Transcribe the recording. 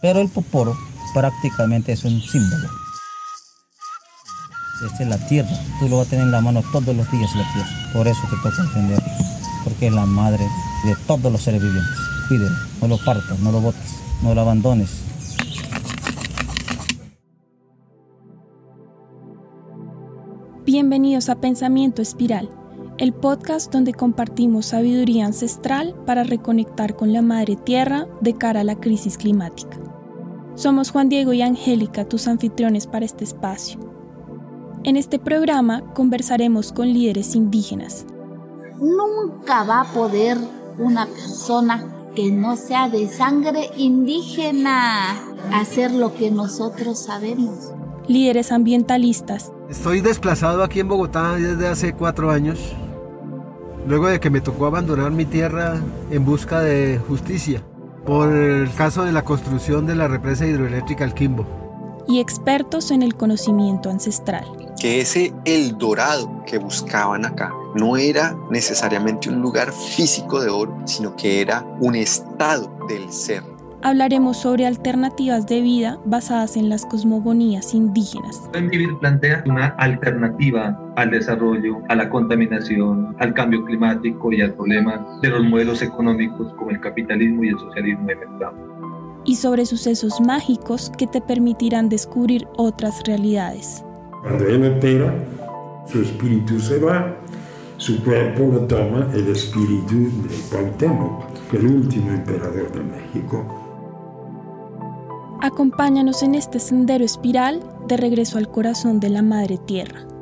Pero el poporo prácticamente es un símbolo. Esta es la tierra, tú lo vas a tener en la mano todos los días la tierra. Por eso te toca defenderlo, porque es la madre de todos los seres vivientes. Cuídelo, no lo partas, no lo botes, no lo abandones. Bienvenidos a Pensamiento Espiral, el podcast donde compartimos sabiduría ancestral para reconectar con la Madre Tierra de cara a la crisis climática. Somos Juan Diego y Angélica, tus anfitriones para este espacio. En este programa conversaremos con líderes indígenas. Nunca va a poder una persona que no sea de sangre indígena hacer lo que nosotros sabemos. Líderes ambientalistas. Estoy desplazado aquí en Bogotá desde hace cuatro años, luego de que me tocó abandonar mi tierra en busca de justicia por el caso de la construcción de la represa hidroeléctrica El Quimbo. Y expertos en el conocimiento ancestral que ese El Dorado que buscaban acá no era necesariamente un lugar físico de oro, sino que era un estado del ser. Hablaremos sobre alternativas de vida basadas en las cosmogonías indígenas. Vivir plantea una alternativa al desarrollo, a la contaminación, al cambio climático y al problema de los modelos económicos como el capitalismo y el socialismo de mercado. Y sobre sucesos mágicos que te permitirán descubrir otras realidades. Cuando él opera, su espíritu se va, su cuerpo lo toma el espíritu de Cuauhtémoc, el último emperador de México. Acompáñanos en este sendero espiral de regreso al corazón de la Madre Tierra.